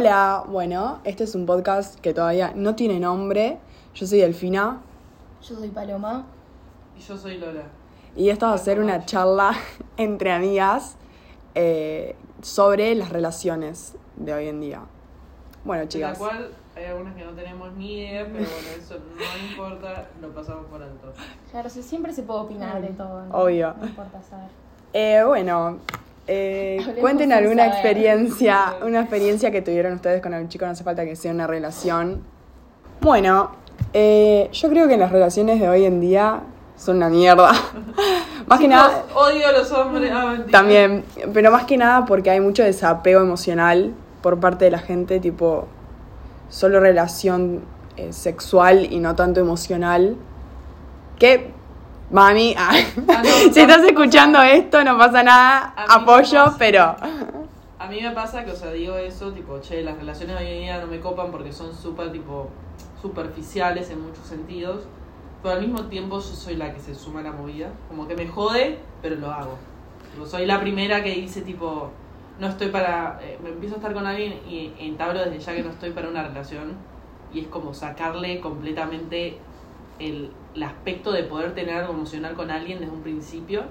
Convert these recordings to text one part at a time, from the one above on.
Hola, bueno, este es un podcast que todavía no tiene nombre. Yo soy Delfina Yo soy Paloma. Y yo soy Lola. y esta va a ser una charla entre amigas eh, sobre las relaciones de hoy en día. Bueno, De la chicas, cual hay algunas que no tenemos ni idea, pero bueno, eso no importa, lo pasamos por alto. Claro, siempre se puede opinar de todo. ¿no? Obvio. No importa saber. eh, bueno, eh, cuenten alguna saber. experiencia, una experiencia que tuvieron ustedes con algún chico, no hace falta que sea una relación. Bueno, eh, yo creo que las relaciones de hoy en día son una mierda. Más que nada, Odio a los hombres. Ah. También, pero más que nada porque hay mucho desapego emocional por parte de la gente, tipo, solo relación eh, sexual y no tanto emocional. Que, mami, ah, Ah, no, si estás escuchando esto, no pasa nada, apoyo, pasa. pero... A mí me pasa que, o sea, digo eso, tipo, che, las relaciones de hoy en día no me copan porque son súper, tipo, superficiales en muchos sentidos. Pero al mismo tiempo yo soy la que se suma a la movida. Como que me jode, pero lo hago. Tipo, soy la primera que dice, tipo, no estoy para... eh, me empiezo a estar con alguien y entablo desde ya que no estoy para una relación. Y es como sacarle completamente el, el aspecto de poder tener algo emocional con alguien desde un principio.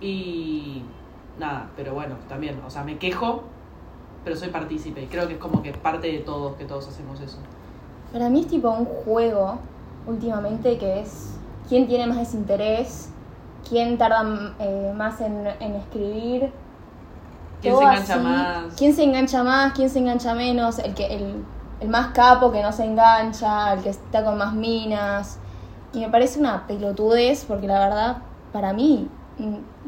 Y nada, pero bueno, también, o sea, me quejo, pero soy partícipe. Y creo que es como que parte de todos, que todos hacemos eso. Para mí es tipo un juego últimamente que es quién tiene más desinterés, quién tarda eh, más en, en escribir. ¿Quién se engancha así. más? ¿Quién se engancha más? ¿Quién se engancha menos? El, que, el, el más capo que no se engancha, el que está con más minas. Y me parece una pelotudez porque la verdad, para mí,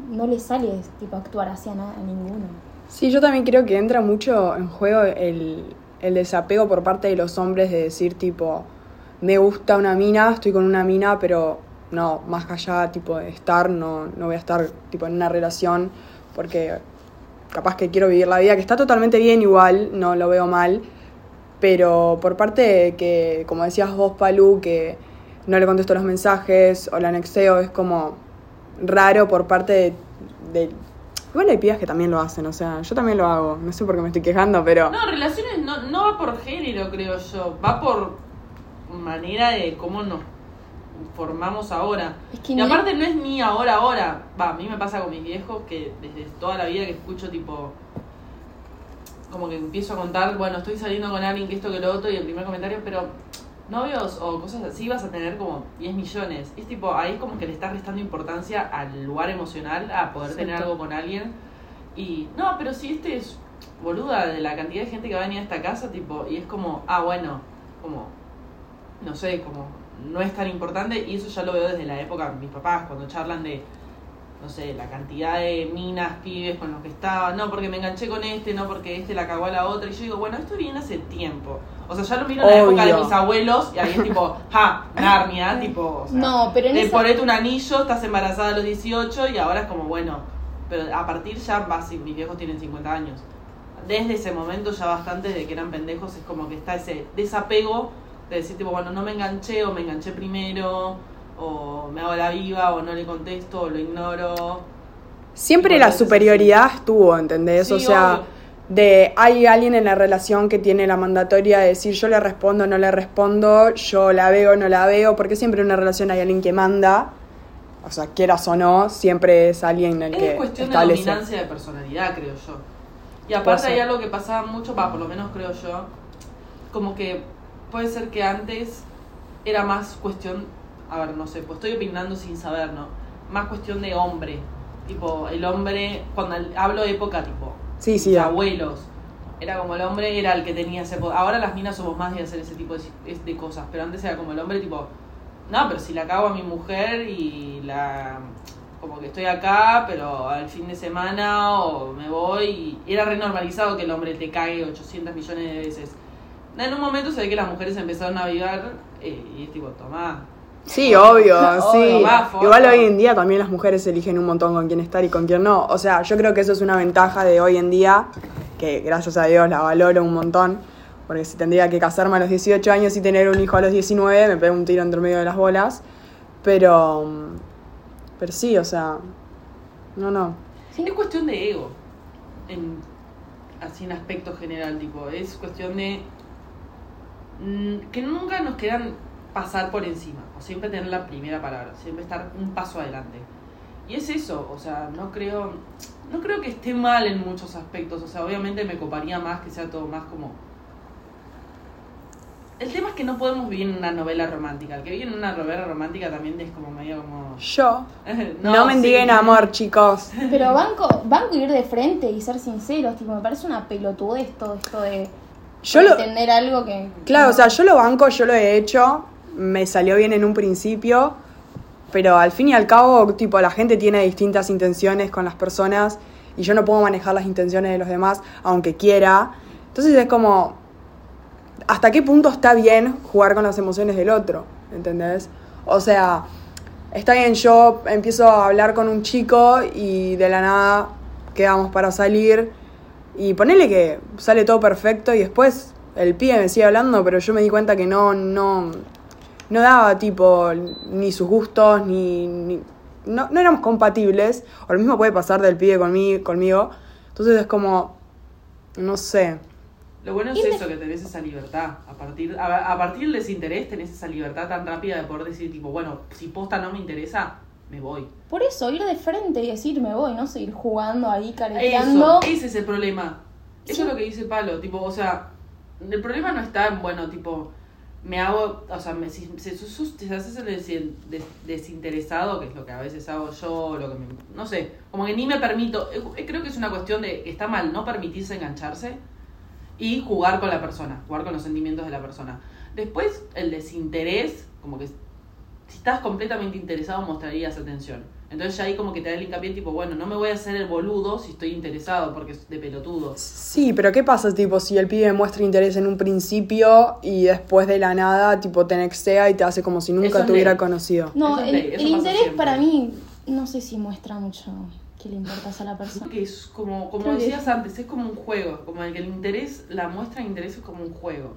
no le sale tipo actuar así a, na- a ninguno. Sí, yo también creo que entra mucho en juego el, el desapego por parte de los hombres de decir, tipo, me gusta una mina, estoy con una mina, pero no, más allá, tipo, de estar, no, no voy a estar, tipo, en una relación, porque capaz que quiero vivir la vida, que está totalmente bien igual, no lo veo mal, pero por parte de que, como decías vos, Palu, que no le contesto los mensajes o la anexeo, es como raro por parte de... de- Igual hay pibas que también lo hacen, o sea, yo también lo hago, no sé por qué me estoy quejando, pero... No, relaciones no, no va por género, creo yo. Va por manera de cómo nos formamos ahora. Es que y ni- aparte no es ni ahora, ahora. Va, a mí me pasa con mis viejos que desde toda la vida que escucho tipo... Como que empiezo a contar, bueno, estoy saliendo con alguien que esto que lo otro y el primer comentario, pero novios o cosas así vas a tener como 10 millones. Es tipo, ahí es como que le estás restando importancia al lugar emocional, a poder tener algo con alguien. Y no, pero si este es boluda de la cantidad de gente que va a venir a esta casa, tipo, y es como, ah, bueno, como, no sé, como, no es tan importante, y eso ya lo veo desde la época mis papás, cuando charlan de, no sé, la cantidad de minas, pibes con los que estaba, no, porque me enganché con este, no, porque este la cagó a la otra, y yo digo, bueno, esto viene hace tiempo. O sea, ya lo miro en la época de mis abuelos, y ahí es tipo, ja, Narnia, tipo, o sea, No, pero en le esa- ponete un anillo, estás embarazada a los 18 y ahora es como, bueno, pero a partir ya, va, si mis viejos tienen 50 años. Desde ese momento ya bastante de que eran pendejos es como que está ese desapego de decir tipo, bueno, no me enganché o me enganché primero o me hago la viva o no le contesto o lo ignoro. Siempre la superioridad estuvo, ¿entendés? o Sí, sea, obvio. de hay alguien en la relación que tiene la mandatoria de decir yo le respondo, no le respondo, yo la veo, no la veo, porque siempre en una relación hay alguien que manda, o sea, quieras o no, siempre es alguien el que Es cuestión de establece. dominancia de personalidad, creo yo. Y aparte hay algo que pasaba mucho, va, por lo menos creo yo, como que puede ser que antes era más cuestión, a ver, no sé, pues estoy opinando sin saber, ¿no? Más cuestión de hombre. Tipo, el hombre, cuando hablo de época, tipo, Sí, sí, ah. abuelos. Era como el hombre era el que tenía ese poder. Ahora las minas somos más de hacer ese tipo de, de cosas, pero antes era como el hombre, tipo, no, pero si la cago a mi mujer y la. Como que estoy acá, pero al fin de semana o me voy. Y era renormalizado que el hombre te cague 800 millones de veces. En un momento se ve que las mujeres empezaron a avivar eh, y es tipo, tomá. Sí, obvio, sí. Igual hoy en día también las mujeres eligen un montón con quién estar y con quién no. O sea, yo creo que eso es una ventaja de hoy en día, que gracias a Dios la valoro un montón. Porque si tendría que casarme a los 18 años y tener un hijo a los 19, me pego un tiro entre medio de las bolas. Pero. Pero sí, o sea. No, no. Sí. Es cuestión de ego. En así en aspecto general, tipo, es cuestión de mm, que nunca nos quieran pasar por encima, o siempre tener la primera palabra, siempre estar un paso adelante. Y es eso, o sea, no creo, no creo que esté mal en muchos aspectos, o sea, obviamente me coparía más que sea todo más como... El tema es que no podemos vivir en una novela romántica, el que vive en una novela romántica también es como medio como... Yo. No, mendiguen sí. amor, chicos. Pero banco, banco ir de frente y ser sinceros, tipo, me parece una pelotudez todo esto de Yo lo, entender algo que... Claro, o sea, yo lo banco, yo lo he hecho, me salió bien en un principio, pero al fin y al cabo, tipo, la gente tiene distintas intenciones con las personas y yo no puedo manejar las intenciones de los demás, aunque quiera. Entonces es como, ¿hasta qué punto está bien jugar con las emociones del otro? ¿Entendés? O sea, está bien, yo empiezo a hablar con un chico y de la nada quedamos para salir y ponele que sale todo perfecto y después el pibe me sigue hablando, pero yo me di cuenta que no, no, no daba tipo ni sus gustos, ni, ni- no, no éramos compatibles, o lo mismo puede pasar del pibe conmigo, conmigo. Entonces es como, no sé. Lo bueno es eso, que tenés esa libertad. A partir, a, a partir del desinterés tenés esa libertad tan rápida de poder decir, tipo, bueno, si posta no me interesa, me voy. Por eso, ir de frente y decir me voy, no seguir jugando ahí, careteando. Eso, ese es el problema. Eso Sí. es lo que dice Palo, tipo, o sea, el problema no está en, bueno, tipo, me hago, o sea, me, si, si si haces el desin- des- desinteresado, que es lo que a veces hago yo, lo que me, no sé, como que ni me permito, eh, eh, creo que es una cuestión de, que está mal no permitirse engancharse y jugar con la persona, jugar con los sentimientos de la persona. Después, el desinterés, como que si estás completamente interesado mostrarías atención. Entonces ya ahí como que te da el hincapié tipo, bueno, no me voy a hacer el boludo si estoy interesado porque es de pelotudos. Sí, pero ¿qué pasa, tipo, si el pibe muestra interés en un principio y después de la nada, tipo, te nextea y te hace como si nunca es te hubiera conocido? No, es el, interés siempre. para mí, no sé si muestra mucho que le importas a la persona. Que es como, como decías antes, es como un juego, como el que el interés, la muestra de interés es como un juego.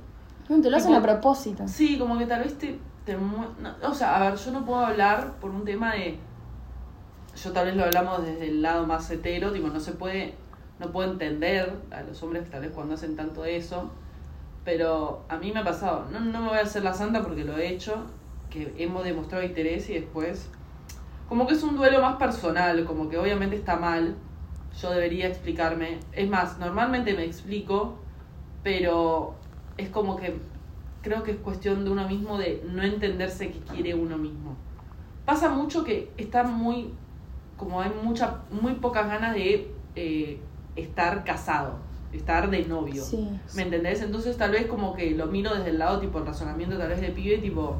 No, te lo hacen a propósito. Sí, como que tal vez te, o sea, a ver, yo no puedo hablar por un tema de. Yo tal vez lo hablamos desde el lado más hetero, tipo, no se puede. No puedo entender a los hombres tal vez cuando hacen tanto eso. Pero a mí me ha pasado. No, no me voy a hacer la santa porque lo he hecho. Que hemos demostrado interés y después. Como que es un duelo más personal, como que obviamente está mal. Yo debería explicarme. Es más, normalmente me explico, pero es como que creo que es cuestión de uno mismo de no entenderse que quiere uno mismo. Pasa mucho que está muy, como hay mucha, muy pocas ganas de eh, estar casado, estar de novio. Sí. ¿Me entendés? Entonces tal vez como que lo miro desde el lado, tipo, el razonamiento tal vez de pibe, tipo,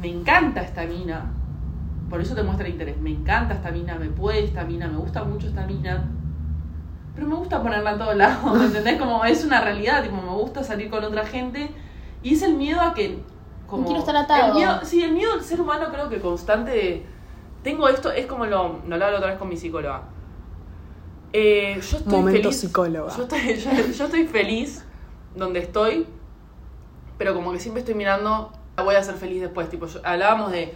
me encanta esta mina, por eso te muestra interés, me encanta esta mina, me puede esta mina, me gusta mucho esta mina, pero me gusta ponerla a todos lados, ¿me entendés? Como es una realidad, tipo, me gusta salir con otra gente, y es el miedo a que... Como, quiero estar atado. El miedo, sí, el miedo del ser humano creo que constante de... Tengo esto, es como lo, lo hablaba la otra vez con mi psicóloga. Eh, yo estoy Momento feliz, psicóloga. Yo estoy, yo, yo estoy feliz donde estoy, pero como que siempre estoy mirando, voy a ser feliz después. Tipo, yo- hablábamos de,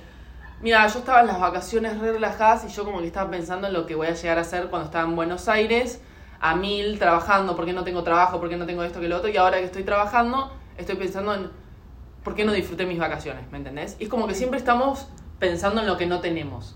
mira, yo estaba en las vacaciones re relajadas y yo como que estaba pensando en lo que voy a llegar a hacer cuando estaba en Buenos Aires, a mil, trabajando, porque no tengo trabajo, porque no tengo esto que lo otro, y ahora que estoy trabajando, estoy pensando en por qué no disfruté mis vacaciones, ¿me entendés? Y es como que siempre estamos pensando en lo que no tenemos.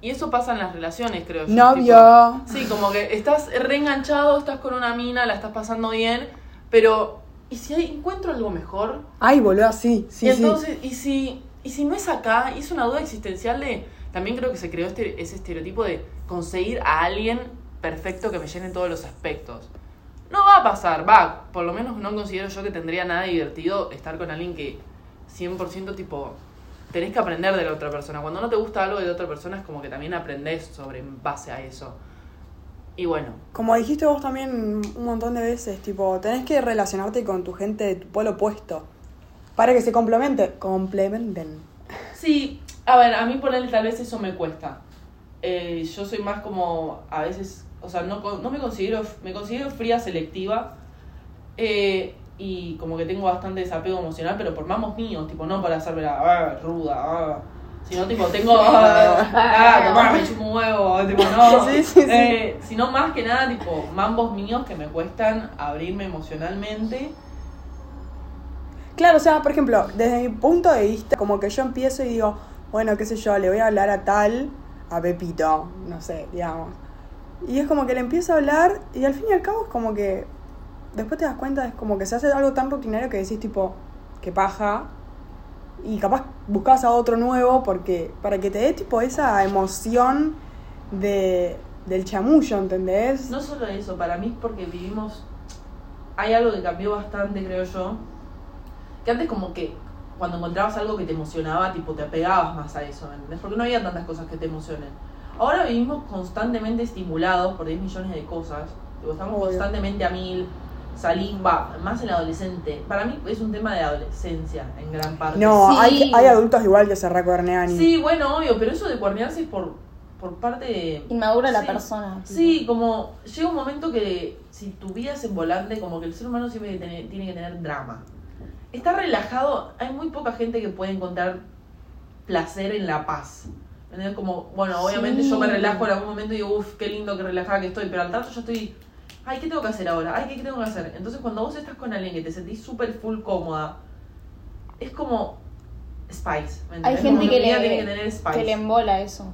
Y eso pasa en las relaciones, creo yo. Novio. tipo, sí, como que estás reenganchado, estás con una mina, la estás pasando bien, pero ¿y si encuentro algo mejor? Ay, boludo, sí, sí, y sí. entonces, ¿y si, y si no es acá? Y es una duda existencial de. También creo que se creó este, ese estereotipo de conseguir a alguien perfecto que me llene todos los aspectos. No va a pasar, va. Por lo menos no considero yo que tendría nada divertido estar con alguien que 100% tipo. Tenés que aprender de la otra persona. Cuando no te gusta algo de la otra persona es como que también aprendés sobre en base a eso. Y bueno, Como dijiste vos también un montón de veces, tipo, tenés que relacionarte con tu gente de tu polo opuesto. Para que se complemente, complementen. Sí, a ver, a mí ponerle tal vez eso me cuesta. Eh, yo soy más como, a veces, o sea, no, no me considero, me considero fría selectiva eh, y como que tengo bastante desapego emocional, pero por mamos míos, tipo, no para hacerme la ah, ruda, ah, Sino tipo, tengo. Ah, tomá, me chupo un huevo. Tipo, no. Sí, sí, sí. Eh, sino más que nada, tipo, mambos míos que me cuestan abrirme emocionalmente. Claro, o sea, por ejemplo, desde mi punto de vista, como que yo empiezo y digo, bueno, qué sé yo, le voy a hablar a tal, a Pepito, no sé, digamos. Y es como que le empiezo a hablar y al fin y al cabo es como que después te das cuenta, es como que se hace algo tan rutinario que decís tipo, que paja. Y capaz buscas a otro nuevo porque para que te dé tipo esa emoción de, del chamullo, ¿entendés? No solo eso, para mí es porque vivimos. Hay algo que cambió bastante, creo yo. Que antes, como que cuando encontrabas algo que te emocionaba, tipo te apegabas más a eso, ¿me ¿entendés? Porque no había tantas cosas que te emocionen. Ahora vivimos constantemente estimulados por 10 millones de cosas. Estamos Obvio. constantemente a mil. Salir, va, más el adolescente. Para mí es un tema de adolescencia, en gran parte. No, Sí. hay, hay adultos igual que se recuernean y... Sí, bueno, obvio, pero eso de cuernearse es por, por parte de... Inmadura la persona. Sí, como llega un momento que si tu vida es en volante, como que el ser humano siempre tiene, que tener- tiene que tener drama. Estar relajado, hay muy poca gente que puede encontrar placer en la paz. ¿Entendés? Como, bueno, obviamente Sí. yo me relajo en algún momento y digo, uff, qué lindo, qué relajada que estoy, pero al rato yo estoy, ay, ¿qué tengo que hacer ahora? Ay, ¿qué tengo que hacer? Entonces cuando vos estás con alguien que te sentís súper full cómoda, es como Spice. ¿me Hay gente Como que le, tiene que tener Spice. que le embola eso.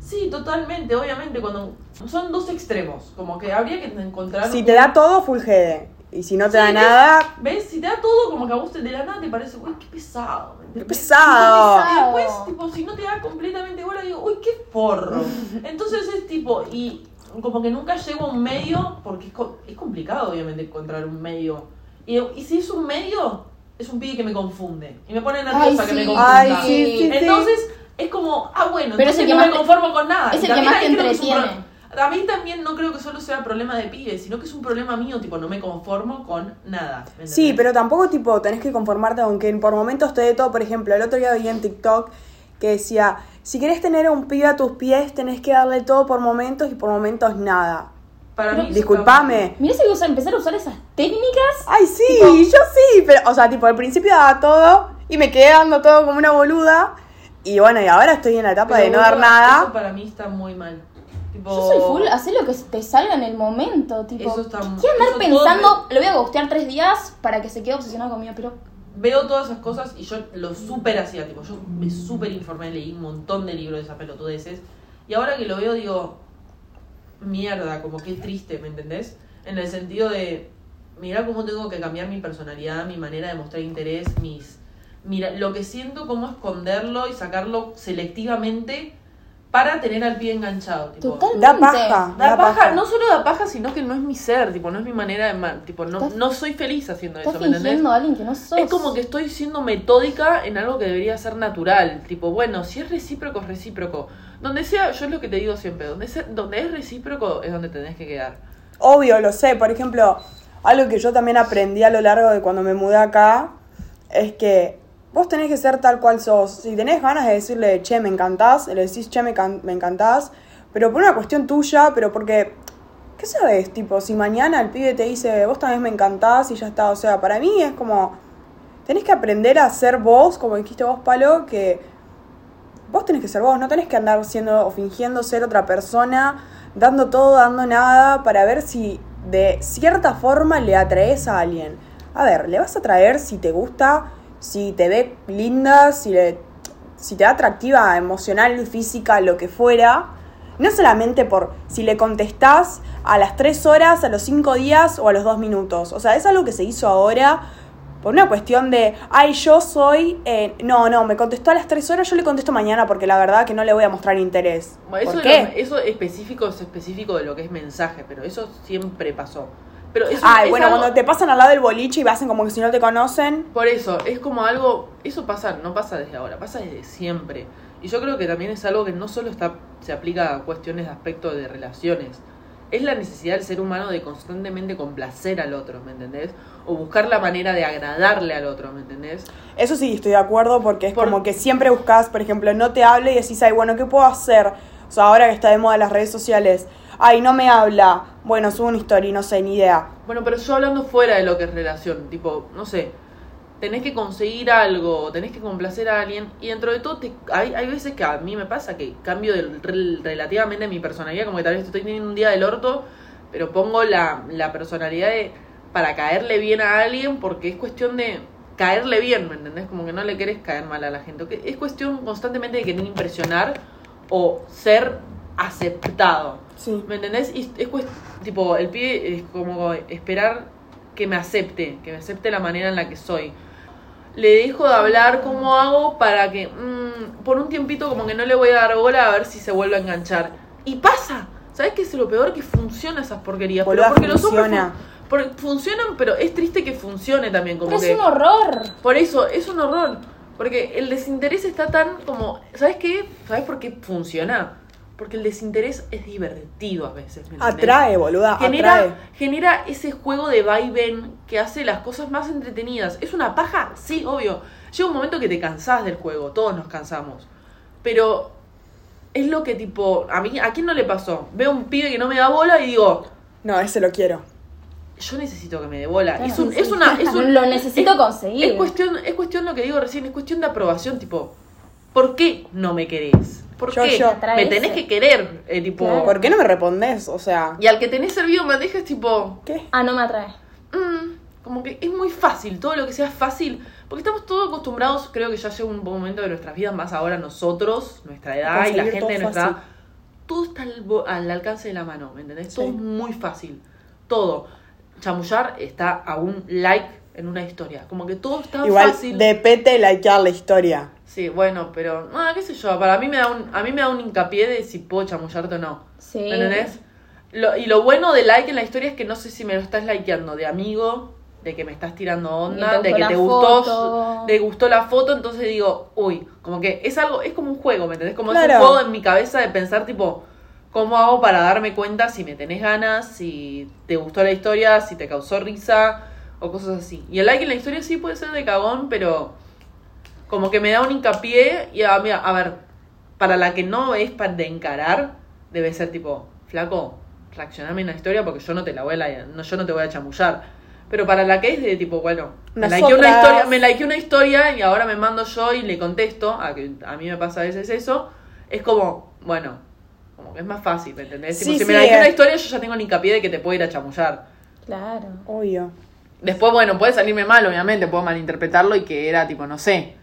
Sí, totalmente, obviamente, cuando son dos extremos, como que habría que encontrar... Si te da todo, full GD. Y si no te Sí, da ¿ves? nada, ¿Ves? Si te da todo, como que a vos te- de la nada te parece, uy, qué pesado. Qué pesado. Y después, tipo, si no te da completamente igual, digo, uy, qué porro. Entonces es tipo, y como que nunca llego a un medio, porque es, co- es complicado, obviamente, encontrar un medio. Y, y si es un medio, es un pibe que me confunde. Y me pone nerviosa Ay, que me confunda. Ay, sí, sí, sí. Entonces, es como, ah, bueno, Pero es entonces el que no más me te- conformo con nada. es el que más te es entretiene. A mí también no creo que solo sea problema de pibes, sino que es un problema mío, tipo, no me conformo con nada. ¿me Sí, pero tampoco tipo tenés que conformarte aunque por momentos te dé todo. Por ejemplo, el otro día vi en TikTok que decía, si querés tener a un pibe a tus pies, tenés que darle todo por momentos y por momentos nada. Para mí Disculpame. Mirá si vas a empezar a usar esas técnicas. Ay, sí, Tipo- yo sí, pero, o sea, tipo, al principio daba todo y me quedé dando todo como una boluda. Y bueno, y ahora estoy en la etapa Pero, de no dar nada. Eso para mí está muy mal. Tipo, Yo soy full, hacé lo que te salga en el momento. Tipo, Eso está mu- ¿qué andar pensando? Lo voy a gustear tres días para que se quede obsesionado conmigo, pero. Veo todas esas cosas y yo lo súper hacía, tipo, yo me súper informé, leí un montón de libros de esas pelotudeces. Y ahora que lo veo, digo, mierda, como que triste, ¿me entendés? En el sentido de, mira cómo tengo que cambiar mi personalidad, mi manera de mostrar interés, mis... Mira, lo que siento, cómo esconderlo y sacarlo selectivamente para tener al pie enganchado. Tipo, Totalmente. Da paja. Da Da paja, paja. no solo da paja, sino que no es mi ser, tipo, no es mi manera de... Tipo, no, Estás- no soy feliz haciendo eso, Estás ¿me entendés? a alguien que no sos. Es como que estoy siendo metódica en algo que debería ser natural. Tipo, bueno, si es recíproco, es recíproco. Donde sea, yo es lo que te digo siempre, donde, sea- donde es recíproco es donde tenés que quedar. Obvio, lo sé. Por ejemplo, algo que yo también aprendí a lo largo de cuando me mudé acá es que vos tenés que ser tal cual sos. Si tenés ganas de decirle, che, me encantás, le decís, che, me, me encantás, pero por una cuestión tuya, pero porque, ¿qué sabes? Tipo, si mañana el pibe te dice, vos también me encantás y ya está. O sea, para mí es como, tenés que aprender a ser vos, como dijiste vos, Palo, que vos tenés que ser vos, no tenés que andar siendo o fingiendo ser otra persona, dando todo, dando nada, para ver si de cierta forma le atraes a alguien. A ver, le vas a atraer si te gusta, si te ve linda, si, le, si te da atractiva emocional, física, lo que fuera. No solamente por si le contestás a las 3 horas, a los 5 días o a los 2 minutos. O sea, es algo que se hizo ahora por una cuestión de, ay, yo soy... eh, no, no, me contestó a las 3 horas, yo le contesto mañana porque la verdad que no le voy a mostrar interés. Bueno, eso, ¿Por de lo- qué? eso específico es específico de lo que es mensaje, pero eso siempre pasó. Pero eso Ay, es bueno, algo- cuando te pasan al lado del boliche y hacen como que si no te conocen. Por eso, es como algo, eso pasa, no pasa desde ahora, pasa desde siempre. Y yo creo que también es algo que no solo está, se aplica a cuestiones de aspecto de relaciones. Es la necesidad del ser humano de constantemente complacer al otro, ¿me entendés? O buscar la manera de agradarle al otro, ¿me entendés? Eso sí, estoy de acuerdo porque es Por- como que siempre buscas, por ejemplo, no te hable y decís, ay, bueno, ¿qué puedo hacer? O sea, ahora que está de moda las redes sociales, ay, no me habla, bueno, subo una historia y no sé, ni idea. Bueno, pero yo hablando fuera de lo que es relación, tipo, no sé, tenés que conseguir algo, tenés que complacer a alguien. Y dentro de todo, te- hay, hay veces que a mí me pasa que cambio relativamente mi personalidad, como que tal vez estoy teniendo un día del orto, pero pongo la, la personalidad de, para caerle bien a alguien porque es cuestión de caerle bien, ¿me entendés? Como que no le querés caer mal a la gente. Es cuestión constantemente de querer impresionar o ser aceptado. Sí. ¿Me entendés? Y es tipo, el pibe es como esperar que me acepte, que me acepte la manera en la que soy. Le dejo de hablar cómo hago para que mm, por un tiempito como que no le voy a dar bola a ver si se vuelve a enganchar. Y pasa. ¿Sabes qué es lo peor? Que funciona esas porquerías. Pero porque los hombres funciona. fun- porque funcionan, pero es triste que funcione también. Como Pero que, es un horror. por eso, es un horror. Porque el desinterés está tan como. ¿Sabes qué? ¿Sabes por qué funciona? Porque el desinterés es divertido a veces. Atrae, boluda, Genera, atrae. genera ese juego de vaivén que hace las cosas más entretenidas. ¿Es una paja? Sí, obvio. Llega un momento que te cansás del juego, todos nos cansamos. Pero es lo que tipo. A mí, ¿a quién no le pasó? Veo un pibe que no me da bola y digo. No, ese lo quiero. Yo necesito que me dé bola. Claro, es, un, es una. Es un- Lo necesito es- conseguir. Es cuestión, es cuestión lo que digo recién, es cuestión de aprobación, tipo, ¿por qué no me querés? ¿Por Yo- qué? yo. Me tenés que querer, eh, tipo. Claro. ¿Por qué no me respondes? O sea, Y al que tenés servido me dejes tipo. ¿qué? Ah, no me atrae. mm, como que es muy fácil, todo lo que sea fácil. Porque estamos todos acostumbrados, creo que ya llega un momento de nuestras vidas, más ahora nosotros, nuestra edad y la gente de nuestra edad. Todo está al, al alcance de la mano, ¿me entendés? Todo es muy fácil. Todo. Chamullar está a un like en una historia. Como que todo está Igual fácil. depende de likear la historia. Sí, bueno, pero no, qué sé yo, para mí me da un a mí me da un hincapié de si puedo chamullarte o no. Sí. ¿Me entendés? Lo- y lo bueno de like en la historia es que no sé si me lo estás likeando de amigo, de que me estás tirando onda, de que te gustó, foto. te gustó la foto, entonces digo, uy, como que es algo, es como un juego, ¿me entendés? Como es un juego en mi cabeza de pensar tipo, ¿cómo hago para darme cuenta si me tenés ganas, si te gustó la historia, si te causó risa o cosas así? Y el like en la historia sí puede ser de cagón, pero como que me da un hincapié y a, mira, a ver, para la que no es para de encarar, debe ser tipo, flaco, reaccioname en la historia porque yo no te la voy a la- no, yo no te voy a chamullar. Pero para la que es de tipo, bueno, me likeé una historia, me likeé una historia y ahora me mando yo y le contesto, a que a mí me pasa a veces eso, es como, bueno, como que es más fácil, ¿me entendés? Tipo, Sí, si sí, me likeé una historia, yo ya tengo el hincapié de que te puedo ir a chamullar. Claro. Obvio. Después, bueno, puede salirme mal, obviamente, puedo malinterpretarlo y que era tipo, no sé.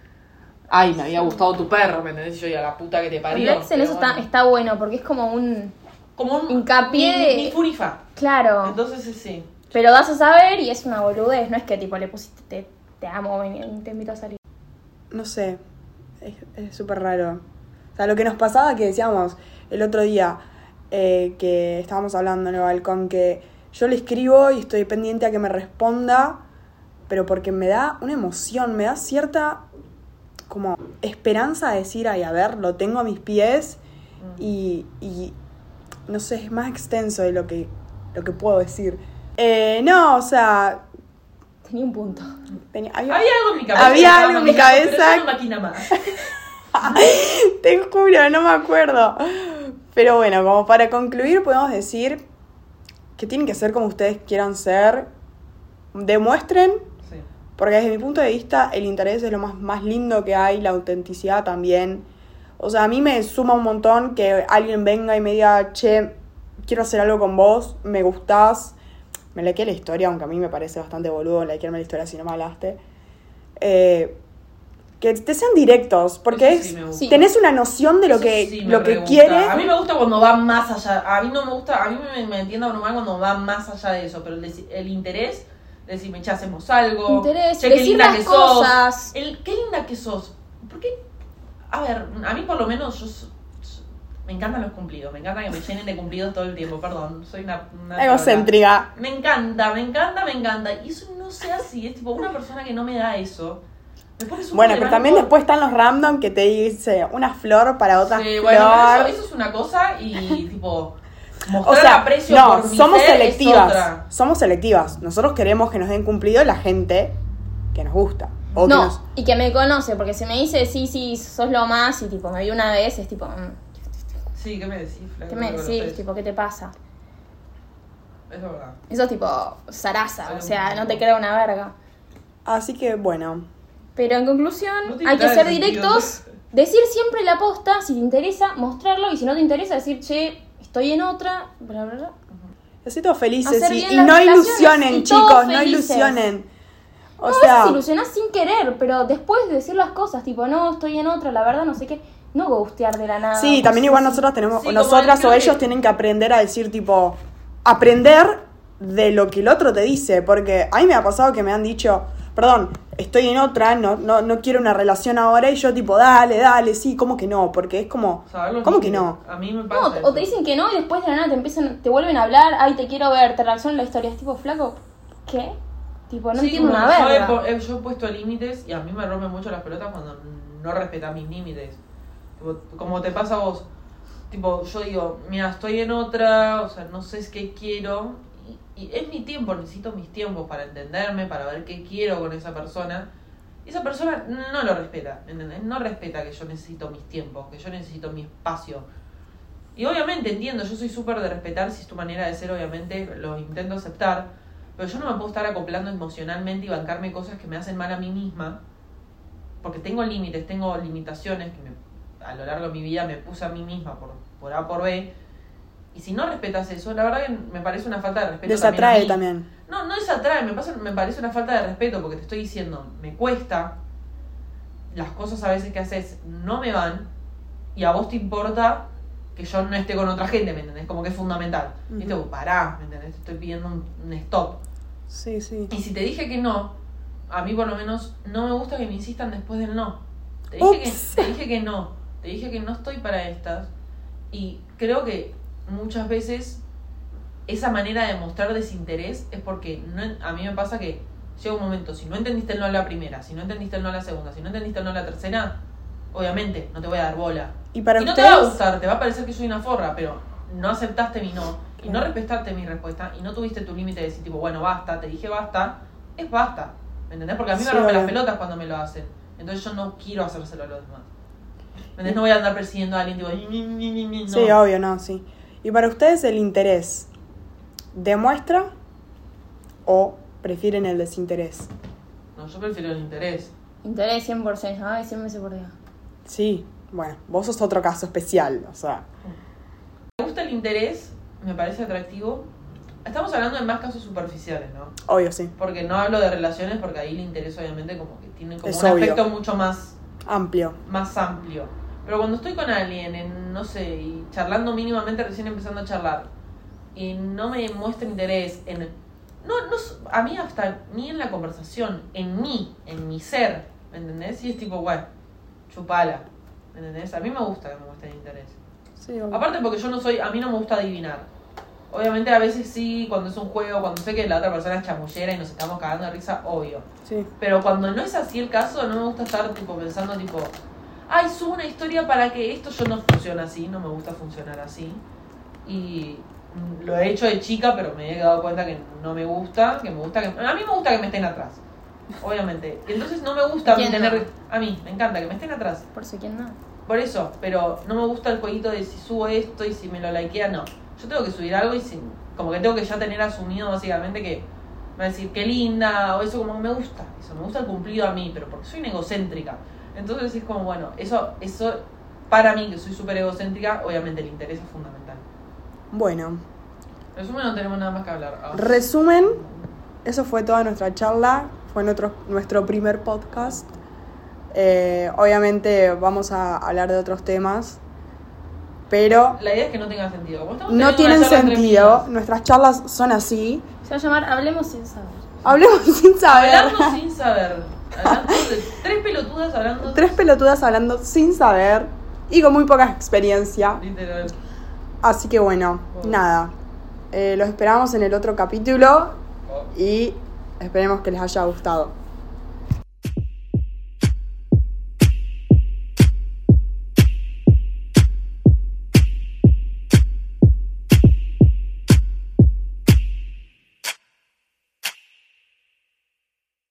Ay, me había gustado tu perro, ¿me entendés? Y yo, y a la puta que te parió. Pero eso está, bueno. está bueno porque es como un. como un hincapié Ni, de- ni furifa. Claro. Entonces, sí, sí. Pero vas a saber y es una boludez. No es que tipo le pusiste te, te amo, ven, te invito a salir. No sé. Es es súper raro. O sea, lo que nos pasaba que decíamos el otro día, eh, que estábamos hablando en el balcón, que yo le escribo y estoy pendiente a que me responda, pero porque me da una emoción, me da cierta como esperanza de decir, ay, a ver, lo tengo a mis pies y, y no sé, es más extenso de lo que, lo que puedo decir. Eh, no, o sea, Tenía un punto. tenía- había- Había algo en mi cabeza. Había algo en mi cabeza. Pero yo no más. Te juro, no me acuerdo. Pero bueno, como para concluir, podemos decir que tienen que ser como ustedes quieran ser. Demuestren. Porque desde mi punto de vista, el interés es lo más, más lindo que hay, la autenticidad también. O sea, a mí me suma un montón que alguien venga y me diga, che, quiero hacer algo con vos, me gustás. Me likeé la historia, aunque a mí me parece bastante boludo likearme la historia si no me hablaste. Eh, que te sean directos, porque es. Sí. tenés una noción de lo Eso que, sí lo que quieres. A mí me gusta cuando va más allá. A mí no me gusta, a mí me, me entiendo abrumar cuando va más allá de eso, pero el, el interés, decirme, che, hacemos algo. Interés, che, qué decir linda las que cosas. sos. El, qué linda que sos. Porque, a ver, a mí por lo menos yo me encantan los cumplidos, me encanta que me llenen de cumplidos todo el tiempo, perdón, soy una... una Egocéntrica. Me encanta, me encanta, me encanta. Y eso no sé así, es tipo una persona que no me da eso. Súper Bueno, pero también después están los random que te dice una flor para otra Sí, flor. bueno, eso es una cosa y tipo o mostrar sea, aprecio no, por mi somos ser es selectivas. otra. Somos selectivas. Nosotros queremos que nos den cumplido la gente que nos gusta. O que No, nos- y que me conoce, porque si me dice sí, sí, sos lo más y tipo me vi una vez, es tipo, mm, Sí, ¿qué me decís, Flaco? ¿qué me decís? Tipo, ¿qué te pasa? Es verdad. Eso es tipo zaraza, o sea, no te creo una verga. Así que bueno, Pero en conclusión, No hay que ser sentido. directos, decir siempre la posta, si te interesa, mostrarlo, y si no te interesa, decir, che, estoy en otra, bla, bla, bla. Besitos felices Hacer y, no ilusionen, y chicos, todos no felices. ilusionen. O No, a sea, veces ilusionás sin querer, pero después de decir las cosas, tipo, no, estoy en otra, la verdad, no sé qué, no gustear de la nada. sí, también igual así. nosotros tenemos, Sí, nosotras o ellos que- tienen que aprender a decir tipo, aprender de lo que el otro te dice, porque a mí me ha pasado que me han dicho, perdón, estoy en otra, no, no, no quiero una relación ahora, y yo tipo, dale, dale, sí, ¿cómo que no? Porque es como, ¿cómo que no? A mí me No, pasa. o te dicen que no y después de la nada te empiezan, te vuelven a hablar, ay, te quiero ver, te reaccionan la historia, es tipo, flaco, ¿qué? Tipo, no Sí, entiendo una yo he, verga. he- yo he puesto límites y a mí me rompen mucho las pelotas cuando no respetas mis límites. Como te pasa a vos. Tipo, yo digo, mira, estoy en otra, o sea, no sé es qué quiero. Y, es mi tiempo, necesito mis tiempos para entenderme, para ver qué quiero con esa persona. Y esa persona no lo respeta, ¿entendés? No respeta que yo necesito mis tiempos, que yo necesito mi espacio. Y obviamente entiendo, yo soy súper de respetar, si es tu manera de ser, obviamente lo intento aceptar. Pero yo no me puedo estar acoplando emocionalmente y bancarme cosas que me hacen mal a mí misma. Porque tengo límites, tengo limitaciones que me- a lo largo de mi vida me puse a mí misma por, por A por B. Y si no respetas eso, la verdad que me parece una falta de respeto. desatrae también. a mí. también. No, no desatrae, me, pasa, me parece una falta de respeto porque te estoy diciendo, me cuesta, las cosas a veces que haces no me van y a vos te importa que yo no esté con otra gente, ¿me entendés? Como que es fundamental. Ujú. ¿Viste? Vos pará, ¿me entendés? Te estoy pidiendo un, un stop. Sí, sí. Y si te dije que no, a mí por lo menos no me gusta que me insistan después del no. Te dije, que, te dije que no, te dije que no estoy para estas. Y creo que muchas veces esa manera de mostrar desinterés es porque no, a mí me pasa que llega un momento, si no entendiste el no a la primera, si no entendiste el no a la segunda, si no entendiste el no a la tercera, obviamente no te voy a dar bola. Y para y no te va a ustedes, gustar, te va a parecer que soy una forra, pero no aceptaste mi no, y no respetaste mi respuesta, y no tuviste tu límite de decir, tipo, bueno, basta, te dije basta, es basta. ¿Me entendés? Porque a mí me rompen las pelotas cuando me lo hacen. Entonces yo no quiero hacérselo a los demás. ¿Me entendés? No voy a andar persiguiendo a alguien, tipo, "Ni, ni, ni, ni, ni", no. sí, obvio, no, sí. Y para ustedes el interés, ¿demuestra o prefieren el desinterés? No, yo prefiero el interés. Interés 100%, ay, 100 veces por día. Sí, bueno, vos sos otro caso especial, o sea, Me gusta el interés, me parece atractivo. Estamos hablando de más casos superficiales, ¿no? obvio, sí, Porque no hablo de relaciones, porque ahí el interés obviamente como que tiene como Es un obvio. aspecto mucho más, amplio. más amplio. Pero cuando estoy con alguien, en, no sé, y charlando mínimamente, recién empezando a charlar, y no me muestra interés en... No, no, a mí hasta, ni en la conversación, en mí, en mi ser, ¿me entendés? Y es tipo, bueno, chupala, ¿me entendés? A mí me gusta que me muestren interés. Sí. Aparte porque yo no soy, a mí no me gusta adivinar. Obviamente a veces sí, cuando es un juego, cuando sé que la otra persona es chamullera y nos estamos cagando de risa, obvio. Sí, Pero cuando no es así el caso, no me gusta estar tipo pensando tipo, ay, subo una historia para que esto yo no funciona así, no me gusta funcionar así. Y mm, lo he hecho de chica, pero me he dado cuenta que no me gusta, que me gusta que a mí me gusta que me estén atrás. Obviamente. Y entonces no me gusta a mí ¿Quién tener no? a mí, me encanta que me estén atrás. Por si quién no. Por eso, pero no me gusta el jueguito de si subo esto y si me lo likea, no. Yo tengo que subir algo y si, como que tengo que ya tener asumido básicamente que me va a decir qué linda o eso como me gusta. Eso me gusta el cumplido a mí, pero porque soy egocéntrica. Entonces es como, bueno, eso, eso para mí que soy súper egocéntrica, obviamente el interés es fundamental. bueno, En resumen, no tenemos nada más que hablar. Ah. resumen, eso fue toda nuestra charla, fue nuestro, nuestro primer podcast. Eh, obviamente vamos a hablar de otros temas, pero La idea es que no tenga sentido. No tienen sentido, nuestras charlas son así. Se va a llamar Hablemos sin saber. Hablemos sin saber. Hablando sin saber. Hablando de tres pelotudas hablando Tres pelotudas hablando sin saber y con muy poca experiencia. literal. Así que bueno, Bueno. nada. Eh, los esperamos en el otro capítulo y esperemos que les haya gustado.